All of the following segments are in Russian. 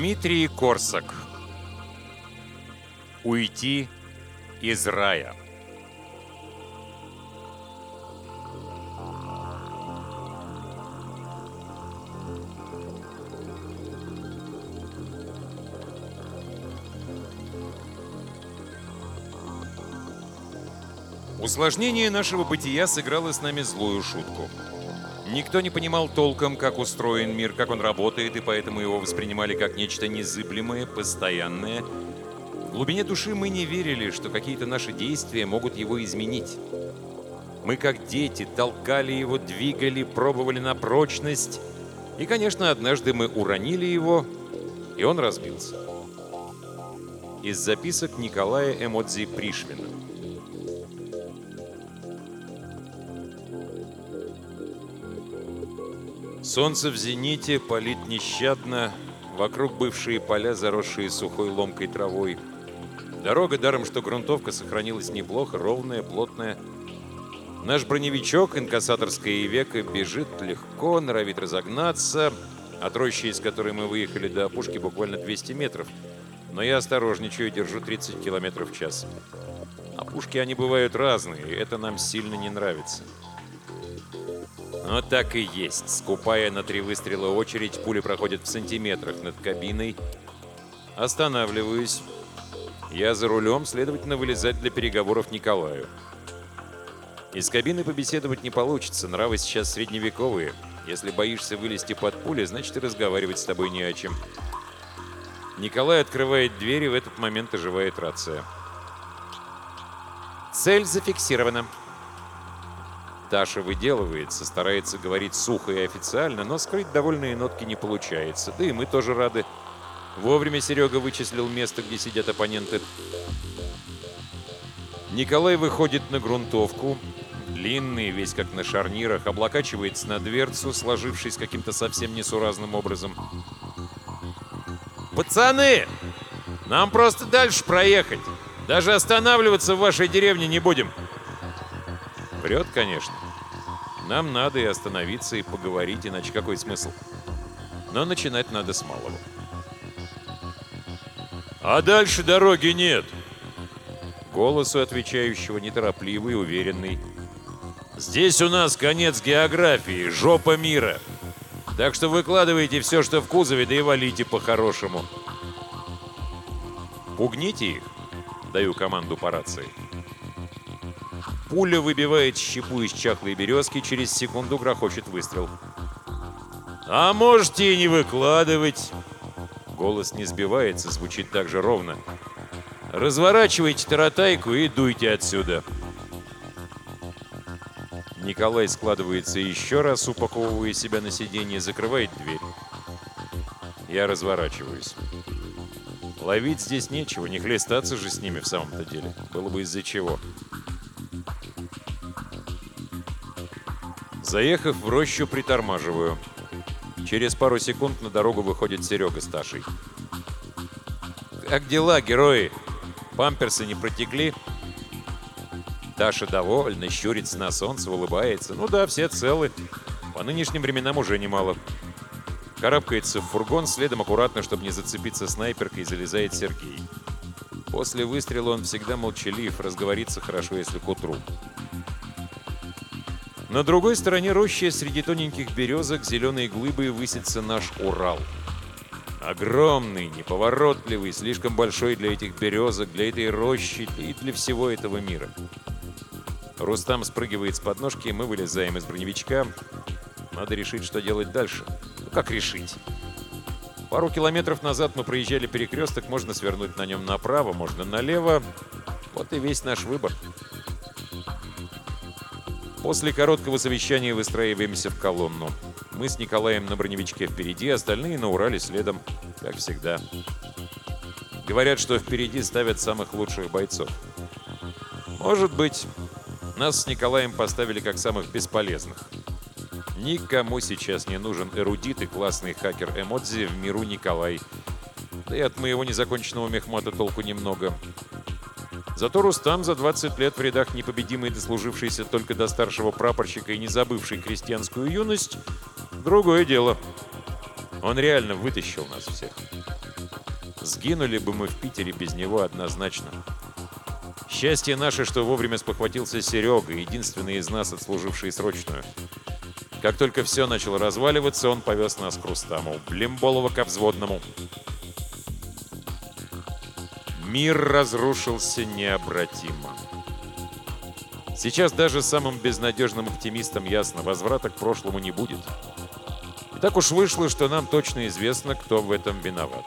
Дмитрий Корсак. Уйти из рая. Усложнение нашего бытия сыграло с нами злую шутку. Никто не понимал толком, как устроен мир, как он работает, и поэтому его воспринимали как нечто незыблемое, постоянное. В глубине души мы не верили, что какие-то наши действия могут его изменить. Мы, как дети, толкали его, двигали, пробовали на прочность. И, конечно, однажды мы уронили его, и он разбился. Из записок Николая Эмодзи Пришвина. Солнце в зените палит нещадно, вокруг бывшие поля, заросшие сухой ломкой травой. Дорога, даром что грунтовка, сохранилась неплохо, ровная, плотная. Наш броневичок, инкассаторское века, бежит легко, норовит разогнаться. От рощи, из которой мы выехали до опушки, буквально 200 метров. Но я осторожничаю, держу 30 километров в час. Опушки, они бывают разные, и это нам сильно не нравится. Но так и есть. Скупая на три выстрела очередь, пули проходят в сантиметрах над кабиной. Останавливаюсь. Я за рулем, следовательно, вылезать для переговоров Николаю. Из кабины побеседовать не получится, нравы сейчас средневековые. Если боишься вылезти под пули, значит и разговаривать с тобой не о чем. Николай открывает дверь, и в этот момент оживает рация. «Цель зафиксирована», Таша выделывается, старается говорить сухо и официально, но скрыть довольные нотки не получается. Да и мы тоже рады. Вовремя Серега вычислил место, где сидят оппоненты. Николай выходит на грунтовку. Длинный, весь как на шарнирах, облокачивается на дверцу, сложившись каким-то совсем несуразным образом. «Пацаны! Нам просто дальше проехать. Даже останавливаться в вашей деревне не будем». Врет, конечно. Нам надо и остановиться, и поговорить, иначе какой смысл? Но начинать надо с малого. «А дальше дороги нет!» Голос у отвечающего неторопливый, уверенный. «Здесь у нас конец географии, жопа мира. Так что выкладывайте все, что в кузове, да и валите по-хорошему». «Пугните их!» — даю команду по рации. Пуля выбивает щепу из чахлой березки, через секунду грохочет выстрел. «А можете и не выкладывать!» Голос не сбивается, звучит так же ровно. «Разворачивайте таратайку и дуйте отсюда!» Николай складывается еще раз, упаковывая себя на сиденье, закрывает дверь. Я разворачиваюсь. Ловить здесь нечего, не хлестаться же с ними в самом-то деле. Было бы из-за чего. Заехав в рощу, притормаживаю. Через пару секунд на дорогу выходит Серега с Ташей. «Как дела, герои? Памперсы не протекли?» Таша довольна, щурится на солнце, улыбается. «Ну да, все целы. По нынешним временам уже немало». Карабкается в фургон, следом аккуратно, чтобы не зацепиться снайперкой, залезает Сергей. После выстрела он всегда молчалив, разговорится хорошо, если к утру. На другой стороне рощи среди тоненьких березок зеленой глыбой высится наш Урал. Огромный, неповоротливый, слишком большой для этих березок, для этой рощи и для всего этого мира. Рустам спрыгивает с подножки, мы вылезаем из броневичка. Надо решить, что делать дальше. Ну, как решить? Пару километров назад мы проезжали перекресток, можно свернуть на нем направо, можно налево. Вот и весь наш выбор. После короткого совещания выстраиваемся в колонну. Мы с Николаем на броневичке впереди, остальные на Урале следом, как всегда. Говорят, что впереди ставят самых лучших бойцов. Может быть, нас с Николаем поставили как самых бесполезных. Никому сейчас не нужен эрудит и классный хакер Эмодзи в миру Николай. Да и от моего незаконченного мехмата толку немного. Зато Рустам за 20 лет в рядах непобедимый, дослужившийся только до старшего прапорщика и не забывший крестьянскую юность, другое дело. Он реально вытащил нас всех. Сгинули бы мы в Питере без него однозначно. Счастье наше, что вовремя спохватился Серега, единственный из нас, отслуживший срочную. Как только все начало разваливаться, он повез нас к Рустаму, Блимболова ко взводному. Мир разрушился необратимо. Сейчас даже самым безнадежным оптимистам ясно, возврата к прошлому не будет. И так уж вышло, что нам точно известно, кто в этом виноват.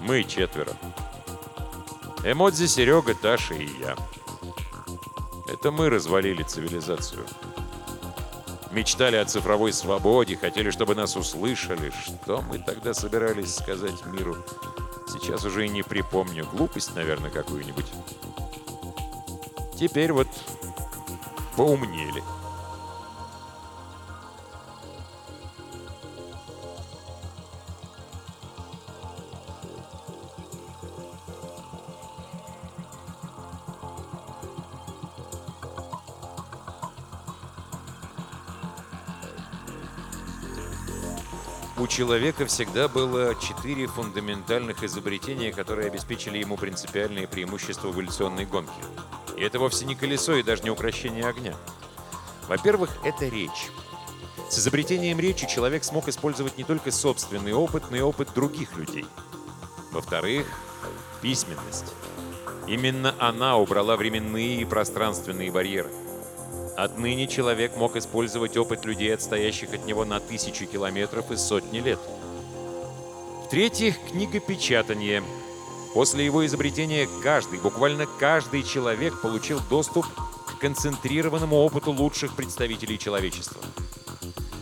Мы четверо. Эмодзи, Серега, Таша и я. Это мы развалили цивилизацию. Мечтали о цифровой свободе, хотели, чтобы нас услышали. Что мы тогда собирались сказать миру? Сейчас уже и не припомню. Глупость, наверное, какую-нибудь. Теперь вот поумнели. Человека всегда было четыре фундаментальных изобретения, которые обеспечили ему принципиальные преимущества в эволюционной гонке. И это вовсе не колесо и даже не украшение огня. Во-первых, это речь. С изобретением речи человек смог использовать не только собственный опыт, но и опыт других людей. Во-вторых, письменность. Именно она убрала временные и пространственные барьеры. Отныне человек мог использовать опыт людей, отстоящих от него на тысячи километров и сотни лет. В-третьих, книгопечатание – После его изобретения каждый, буквально каждый человек получил доступ к концентрированному опыту лучших представителей человечества.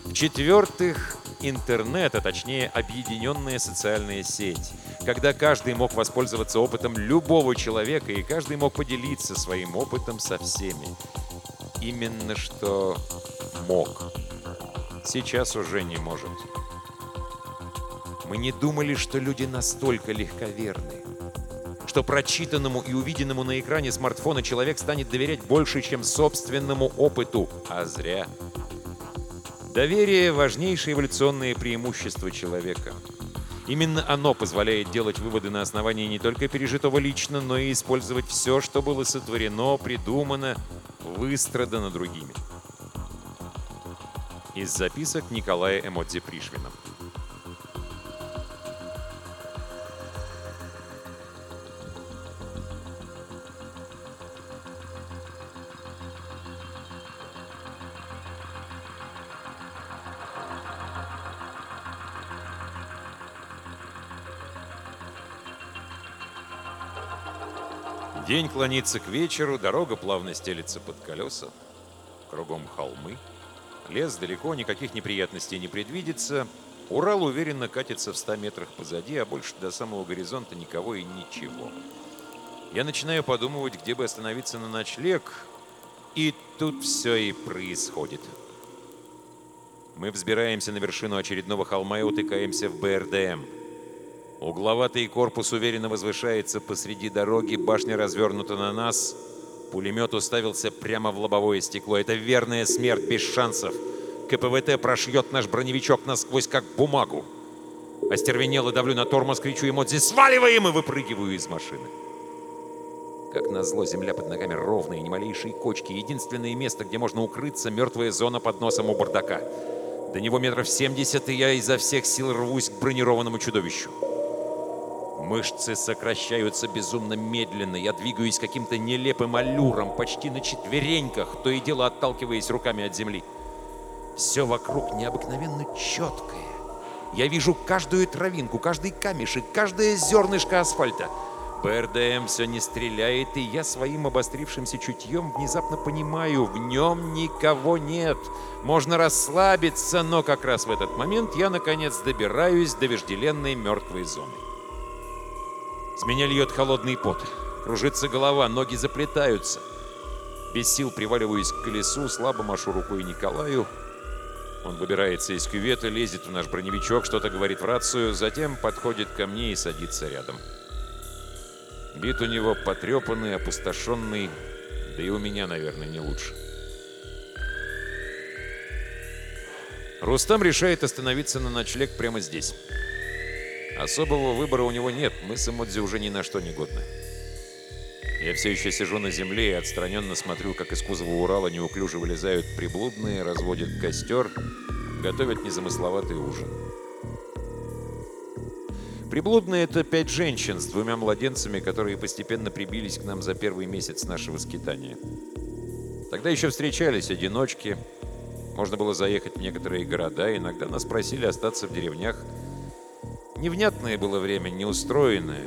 В-четвертых, интернет, а точнее объединенная социальная сеть, когда каждый мог воспользоваться опытом любого человека и каждый мог поделиться своим опытом со всеми. Именно что мог. Сейчас уже не может. Мы не думали, что люди настолько легковерны что прочитанному и увиденному на экране смартфона человек станет доверять больше, чем собственному опыту. А зря. Доверие – важнейшее эволюционное преимущество человека. Именно оно позволяет делать выводы на основании не только пережитого лично, но и использовать все, что было сотворено, придумано, выстрадано другими. Из записок Николая Эмодзи Пришвина. День клонится к вечеру, дорога плавно стелится под колеса. Кругом холмы. Лес далеко, никаких неприятностей не предвидится. Урал уверенно катится в 100 метрах позади, а больше до самого горизонта никого и ничего. Я начинаю подумывать, где бы остановиться на ночлег, и тут все и происходит. Мы взбираемся на вершину очередного холма и утыкаемся в БРДМ – Угловатый корпус уверенно возвышается посреди дороги, башня развернута на нас. Пулемет уставился прямо в лобовое стекло. Это верная смерть, без шансов. КПВТ прошьет наш броневичок насквозь, как бумагу. Остервенело давлю на тормоз, кричу эмодзи «Сваливаем!» и выпрыгиваю из машины. Как назло, земля под ногами ровная, ни малейшие кочки. Единственное место, где можно укрыться, мертвая зона под носом у бардака. До него метров семьдесят, и я изо всех сил рвусь к бронированному чудовищу. Мышцы сокращаются безумно медленно. Я двигаюсь каким-то нелепым аллюром, почти на четвереньках, то и дело отталкиваясь руками от земли. Все вокруг необыкновенно четкое. Я вижу каждую травинку, каждый камешек, каждое зернышко асфальта. БРДМ все не стреляет, и я своим обострившимся чутьем внезапно понимаю, в нем никого нет. Можно расслабиться, но как раз в этот момент я, наконец, добираюсь до вожделенной мертвой зоны. С меня льет холодный пот. Кружится голова, ноги заплетаются. Без сил приваливаюсь к колесу, слабо машу рукой Николаю. Он выбирается из кювета, лезет в наш броневичок, что-то говорит в рацию, затем подходит ко мне и садится рядом. Вид у него потрепанный, опустошенный, да и у меня, наверное, не лучше. Рустам решает остановиться на ночлег прямо здесь. Особого выбора у него нет, мы с Эмодзи уже ни на что не годны. Я все еще сижу на земле и отстраненно смотрю, как из кузова Урала неуклюже вылезают приблудные, разводят костер, готовят незамысловатый ужин. Приблудные — это пять женщин с двумя младенцами, которые постепенно прибились к нам за первый месяц нашего скитания. Тогда еще встречались одиночки, можно было заехать в некоторые города, иногда нас просили остаться в деревнях. Невнятное было время, неустроенное.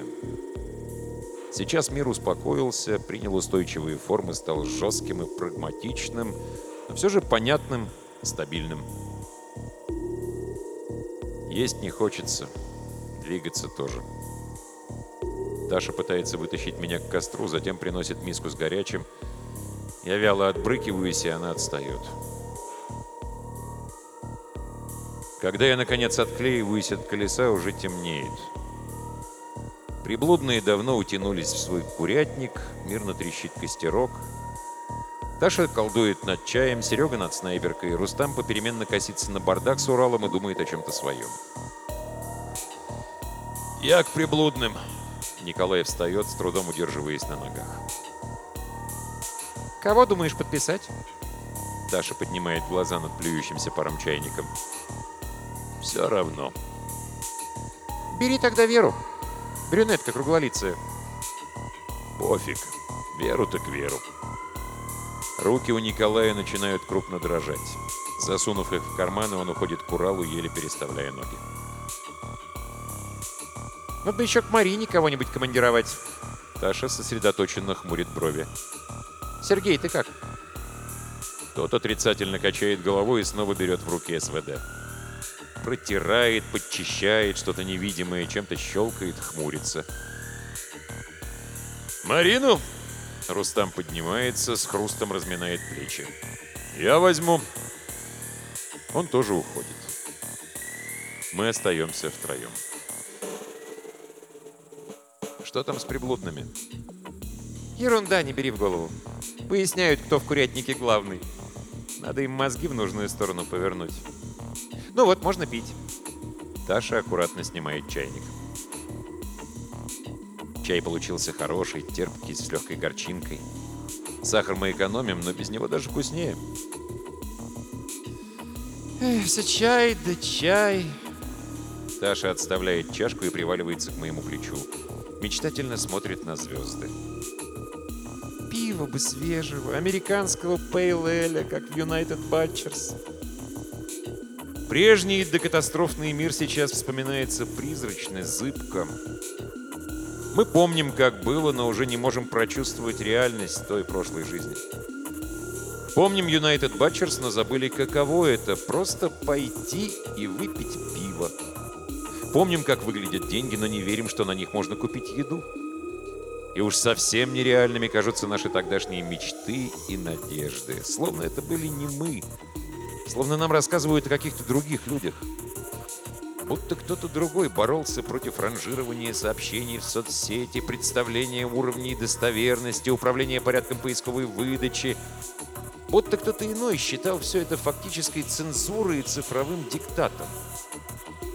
Сейчас мир успокоился, принял устойчивые формы, стал жестким и прагматичным, но все же понятным, стабильным. Есть не хочется, двигаться тоже. Таша пытается вытащить меня к костру, затем приносит миску с горячим. Я вяло отбрыкиваюсь, и она отстает. Когда я, наконец, отклеиваюсь от колеса, уже темнеет. Приблудные давно утянулись в свой курятник, мирно трещит костерок. Таша колдует над чаем, Серега над снайперкой, Рустам попеременно косится на бардак с Уралом и думает о чем-то своем. «Я к приблудным!» Николай встает, с трудом удерживаясь на ногах. «Кого думаешь подписать?» Таша поднимает глаза над плюющимся паром чайником. Все равно. Бери тогда Веру. Брюнетка круглолицая. Пофиг. Веру так веру. Руки у Николая начинают крупно дрожать. Засунув их в карманы, он уходит к Уралу, еле переставляя ноги. Надо бы еще к Марине кого-нибудь командировать. Таша сосредоточенно хмурит брови. Сергей, ты как? Тот отрицательно качает головой и снова берет в руки СВД. Протирает, подчищает что-то невидимое, чем-то щелкает, хмурится. «Марину?» Рустам поднимается, с хрустом разминает плечи. «Я возьму». Он тоже уходит. Мы остаемся втроем. Что там с приблудными? Ерунда, не бери в голову. Поясняют, кто в курятнике главный. Надо им мозги в нужную сторону повернуть. Ну вот, можно пить. Таша аккуратно снимает чайник. Чай получился хороший, терпкий, с легкой горчинкой. Сахар мы экономим, но без него даже вкуснее. Эх, все чай да чай. Таша отставляет чашку и приваливается к моему плечу. Мечтательно смотрит на звезды. Пиво бы свежего, американского пейл как в United Butchers. Прежний докатастрофный мир сейчас вспоминается призрачно, зыбко. Мы помним, как было, но уже не можем прочувствовать реальность той прошлой жизни. Помним United Butchers, но забыли, каково это — просто пойти и выпить пиво. Помним, как выглядят деньги, но не верим, что на них можно купить еду. И уж совсем нереальными кажутся наши тогдашние мечты и надежды. Словно это были не мы, Словно нам рассказывают о каких-то других людях. Будто кто-то другой боролся против ранжирования сообщений в соцсети, представления уровней достоверности, управления порядком поисковой выдачи. Будто кто-то иной считал все это фактической цензурой и цифровым диктатом.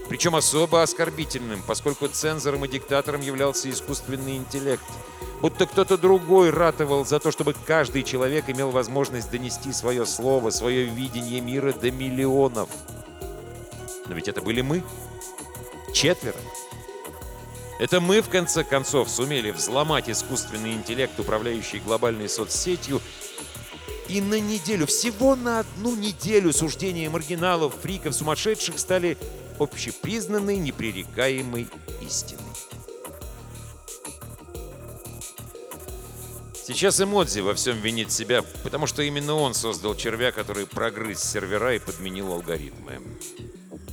Причем особо оскорбительным, поскольку цензором и диктатором являлся искусственный интеллект – Будто кто-то другой ратовал за то, чтобы каждый человек имел возможность донести свое слово, свое видение мира до миллионов. Но ведь это были мы. Четверо. Это мы, в конце концов, сумели взломать искусственный интеллект, управляющий глобальной соцсетью, и на неделю, всего на одну неделю суждения маргиналов, фриков, сумасшедших стали общепризнанной, непререкаемой истиной. Сейчас Эмодзи во всем винит себя, потому что именно он создал червя, который прогрыз сервера и подменил алгоритмы.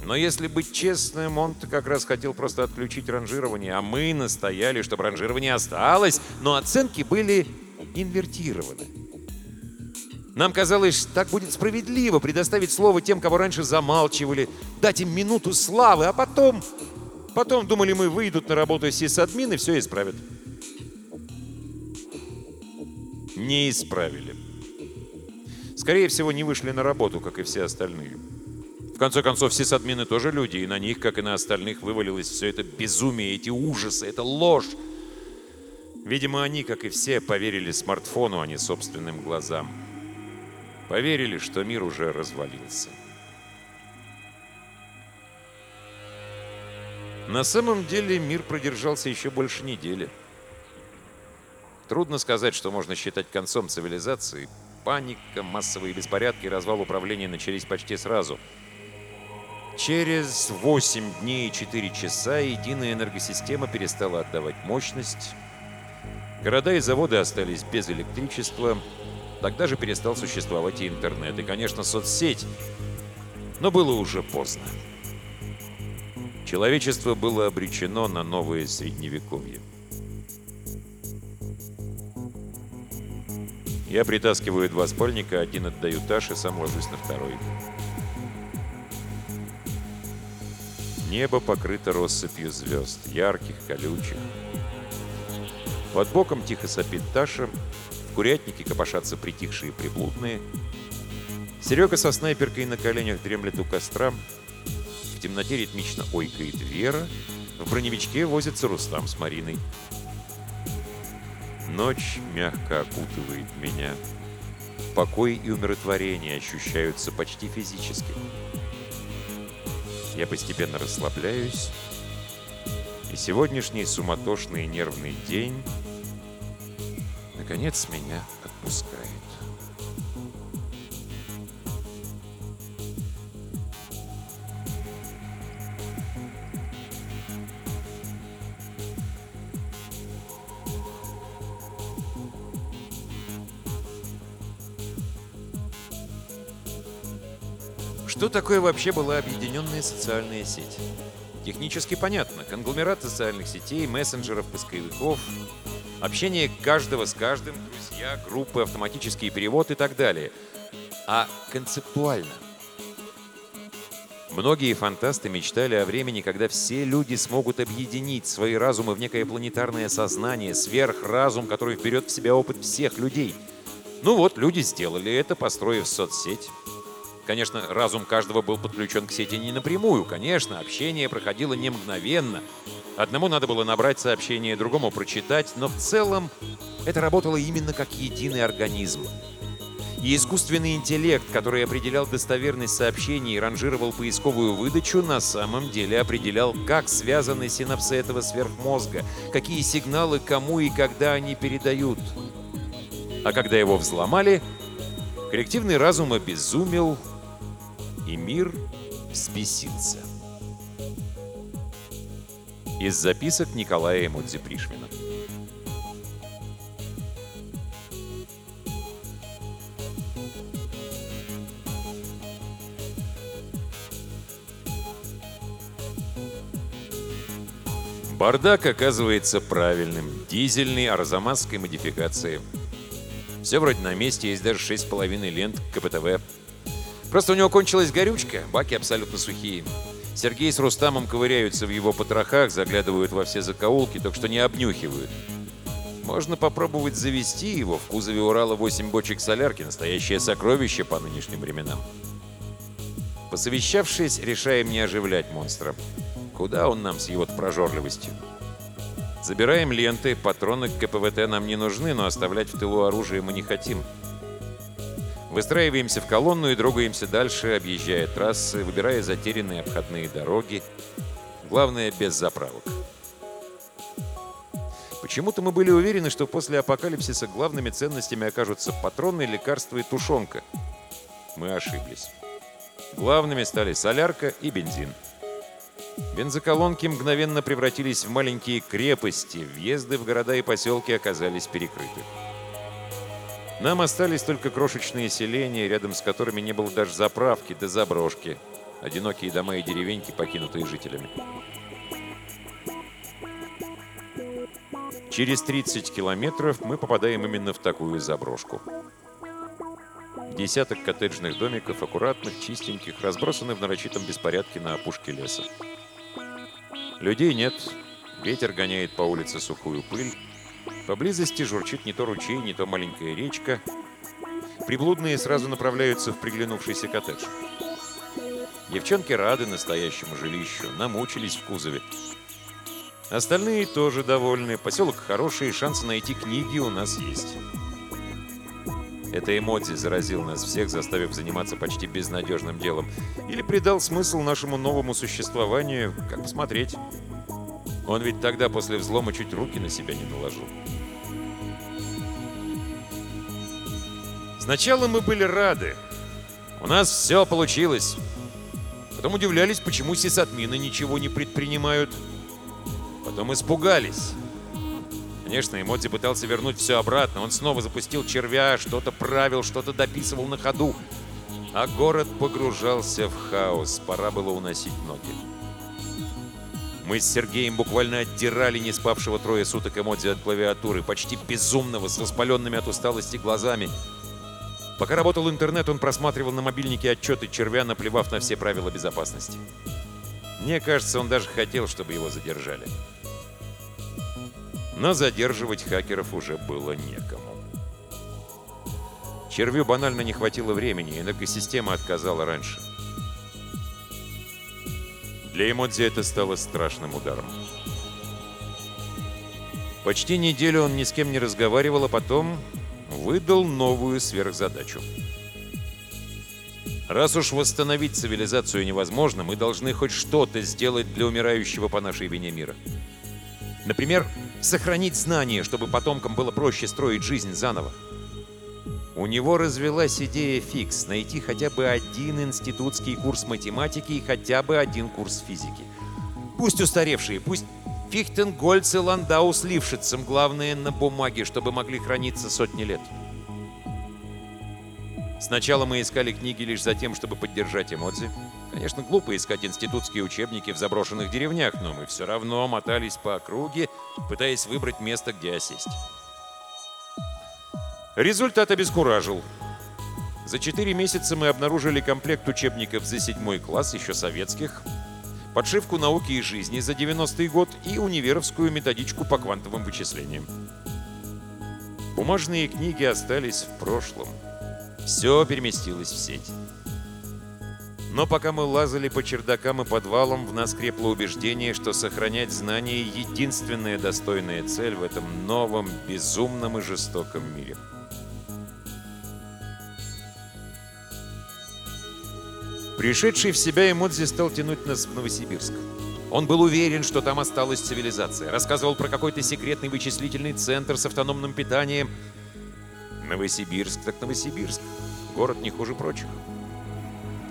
Но если быть честным, он-то как раз хотел просто отключить ранжирование, а мы настояли, чтобы ранжирование осталось, но оценки были инвертированы. Нам казалось, так будет справедливо предоставить слово тем, кого раньше замалчивали, дать им минуту славы, а потом... Потом думали мы, выйдут на работу сисадмин и все исправят. Не исправили. Скорее всего, не вышли на работу, как и все остальные. В конце концов, все садмины тоже люди, и на них, как и на остальных, вывалилось все это безумие, эти ужасы, это ложь. Видимо, они, как и все, поверили смартфону, а не собственным глазам. Поверили, что мир уже развалился. На самом деле мир продержался еще больше недели. Трудно сказать, что можно считать концом цивилизации. Паника, массовые беспорядки и развал управления начались почти сразу. Через 8 дней и 4 часа единая энергосистема перестала отдавать мощность. Города и заводы остались без электричества. Тогда же перестал существовать и интернет, и, конечно, соцсеть. Но было уже поздно. Человечество было обречено на новое средневековье. Я притаскиваю два спальника, один отдаю Таше, сам ложусь на второй. Небо покрыто россыпью звезд, ярких, колючих. Под боком тихо сопит Таша, в курятнике копошатся притихшие приблудные. Серега со снайперкой на коленях дремлет у костра. В темноте ритмично ойкает Вера. В броневичке возится Рустам с Мариной. Ночь мягко окутывает меня. Покой и умиротворение ощущаются почти физически. Я постепенно расслабляюсь, и сегодняшний суматошный нервный день наконец меня отпускает. Такое вообще была объединенная социальная сеть? Технически понятно. Конгломерат социальных сетей, мессенджеров, поисковиков, общение каждого с каждым, друзья, группы, автоматический перевод и так далее. А концептуально? Многие фантасты мечтали о времени, когда все люди смогут объединить свои разумы в некое планетарное сознание, сверхразум, который вперед в себя опыт всех людей. Ну вот, люди сделали это, построив соцсеть. Конечно, разум каждого был подключен к сети не напрямую. Конечно, общение проходило не мгновенно. Одному надо было набрать сообщение, другому прочитать, но в целом это работало именно как единый организм. И искусственный интеллект, который определял достоверность сообщений и ранжировал поисковую выдачу, на самом деле определял, как связаны синапсы этого сверхмозга, какие сигналы кому и когда они передают. А когда его взломали, коллективный разум обезумел, и мир взбесился. Из записок Николая Эмодзи Пришвина. Бардак оказывается правильным. Дизельный, арзамасской модификации. Все вроде на месте, есть даже 6,5 лент КПТВ. Просто у него кончилась горючка, баки абсолютно сухие. Сергей с Рустамом ковыряются в его потрохах, заглядывают во все закоулки, так что не обнюхивают. Можно попробовать завести его. В кузове Урала 8 бочек солярки, настоящее сокровище по нынешним временам. Посовещавшись, решаем не оживлять монстра. Куда он нам с его прожорливостью? Забираем ленты, патроны к КПВТ нам не нужны, но оставлять в тылу оружие мы не хотим. Выстраиваемся в колонну и трогаемся дальше, объезжая трассы, выбирая затерянные обходные дороги. Главное, без заправок. Почему-то мы были уверены, что после апокалипсиса главными ценностями окажутся патроны, лекарства и тушенка. Мы ошиблись. Главными стали солярка и бензин. Бензоколонки мгновенно превратились в маленькие крепости, въезды в города и поселки оказались перекрыты. Нам остались только крошечные селения, рядом с которыми не было даже заправки до заброшки. Одинокие дома и деревеньки, покинутые жителями. Через 30 километров мы попадаем именно в такую заброшку. Десяток коттеджных домиков, аккуратных, чистеньких, разбросаны в нарочитом беспорядке на опушке леса. Людей нет, ветер гоняет по улице сухую пыль, Поблизости журчит не то ручей, не то маленькая речка. Приблудные сразу направляются в приглянувшийся коттедж. Девчонки рады настоящему жилищу, намучились в кузове. Остальные тоже довольны. Поселок хороший, шансы найти книги у нас есть. Это эмодзи заразил нас всех, заставив заниматься почти безнадежным делом. Или придал смысл нашему новому существованию, как посмотреть. Он ведь тогда после взлома чуть руки на себя не наложил. Сначала мы были рады. У нас все получилось. Потом удивлялись, почему сисадмины ничего не предпринимают. Потом испугались. Конечно, Эмодзи пытался вернуть все обратно. Он снова запустил червя, что-то правил, что-то дописывал на ходу. А город погружался в хаос. Пора было уносить ноги. Мы с Сергеем буквально отдирали не спавшего трое суток Эмодзи от клавиатуры, почти безумного, с воспаленными от усталости глазами. Пока работал интернет, он просматривал на мобильнике отчеты червя, наплевав на все правила безопасности. Мне кажется, он даже хотел, чтобы его задержали. Но задерживать хакеров уже было некому. Червю банально не хватило времени, энергосистема отказала раньше. Для Эмодзи это стало страшным ударом. Почти неделю он ни с кем не разговаривал, а потом выдал новую сверхзадачу. Раз уж восстановить цивилизацию невозможно, мы должны хоть что-то сделать для умирающего по нашей вине мира. Например, сохранить знания, чтобы потомкам было проще строить жизнь заново. У него развелась идея фикс – найти хотя бы один институтский курс математики и хотя бы один курс физики. Пусть устаревшие, пусть Фихтенгольц и Ландау с Лившицем, главное, на бумаге, чтобы могли храниться сотни лет. Сначала мы искали книги лишь за тем, чтобы поддержать эмодзи. Конечно, глупо искать институтские учебники в заброшенных деревнях, но мы все равно мотались по округе, пытаясь выбрать место, где осесть. Результат обескуражил. За четыре месяца мы обнаружили комплект учебников за седьмой класс, еще советских, подшивку науки и жизни за 90-й год и универовскую методичку по квантовым вычислениям. Бумажные книги остались в прошлом. Все переместилось в сеть. Но пока мы лазали по чердакам и подвалам, в нас крепло убеждение, что сохранять знания — единственная достойная цель в этом новом, безумном и жестоком мире. Пришедший в себя Эмодзи стал тянуть нас в Новосибирск. Он был уверен, что там осталась цивилизация. Рассказывал про какой-то секретный вычислительный центр с автономным питанием. Новосибирск так Новосибирск. Город не хуже прочих.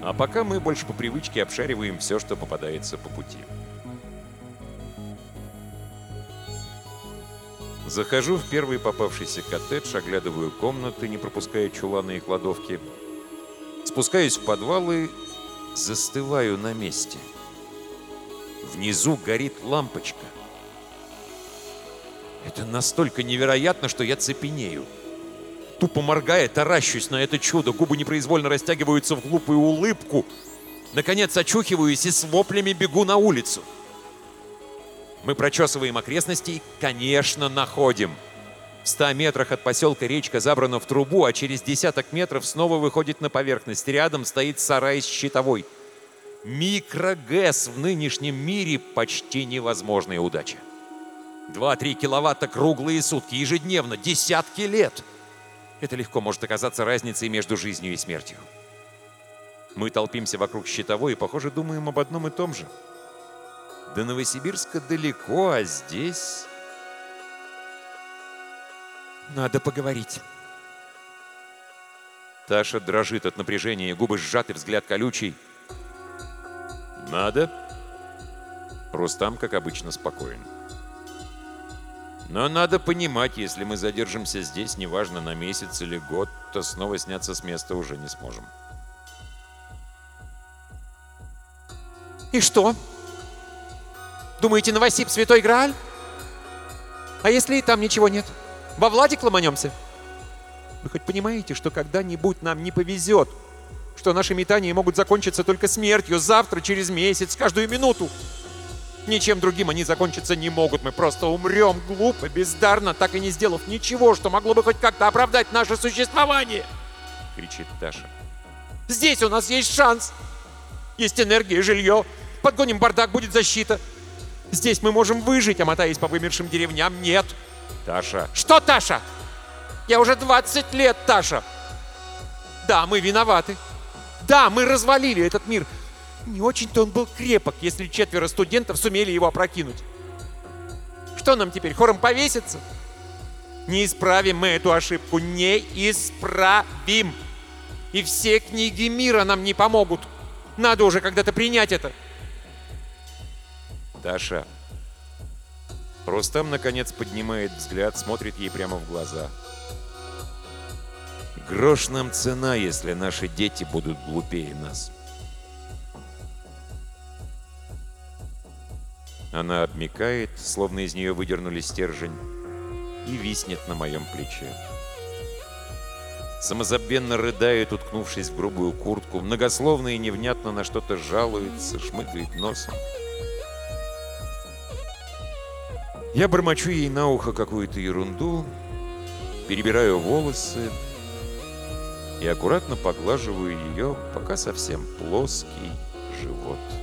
А пока мы больше по привычке обшариваем все, что попадается по пути. Захожу в первый попавшийся коттедж, оглядываю комнаты, не пропуская чуланы и кладовки. Спускаюсь в подвалы, застываю на месте. Внизу горит лампочка. Это настолько невероятно, что я цепенею. Тупо моргая, таращусь на это чудо, губы непроизвольно растягиваются в глупую улыбку. Наконец очухиваюсь и с воплями бегу на улицу. Мы прочесываем окрестности и, конечно, находим. В ста метрах от поселка речка забрана в трубу, а через десяток метров снова выходит на поверхность. Рядом стоит сарай с щитовой. Микрогэс в нынешнем мире почти невозможная удача. 2-3 киловатта круглые сутки, ежедневно, десятки лет. Это легко может оказаться разницей между жизнью и смертью. Мы толпимся вокруг щитовой и, похоже, думаем об одном и том же. До Новосибирска далеко, а здесь... Надо поговорить. Таша дрожит от напряжения, губы сжаты, взгляд колючий. Надо. Рустам, как обычно, спокоен. Но надо понимать, если мы задержимся здесь, неважно, на месяц или год, то снова сняться с места уже не сможем. И что? Думаете, Новосиб святой Грааль? А если и там ничего нет? Во Владик ломанемся? Вы хоть понимаете, что когда-нибудь нам не повезет? Что наши метания могут закончиться только смертью завтра, через месяц, каждую минуту? Ничем другим они закончиться не могут. Мы просто умрем глупо, бездарно, так и не сделав ничего, что могло бы хоть как-то оправдать наше существование!» Кричит Таша. «Здесь у нас есть шанс! Есть энергия, жилье. Подгоним бардак, будет защита. Здесь мы можем выжить, а мотаясь по вымершим деревням, нет. Таша, Что, Таша? Я уже 20 лет, Таша. Да, мы виноваты. Да, мы развалили этот мир. Не очень-то он был крепок, если четверо студентов сумели его опрокинуть. Что нам теперь, хором повеситься? Не исправим мы эту ошибку, не исправим. И все книги мира нам не помогут. Надо уже когда-то принять это. Таша. Рустам, наконец, поднимает взгляд, смотрит ей прямо в глаза. Грош нам цена, если наши дети будут глупее нас. Она обмикает, словно из нее выдернули стержень, и виснет на моем плече. Самозабвенно рыдает, уткнувшись в грубую куртку, многословно и невнятно на что-то жалуется, шмыгает носом. Я бормочу ей на ухо какую-то ерунду, перебираю волосы и аккуратно поглаживаю ее пока совсем плоский живот.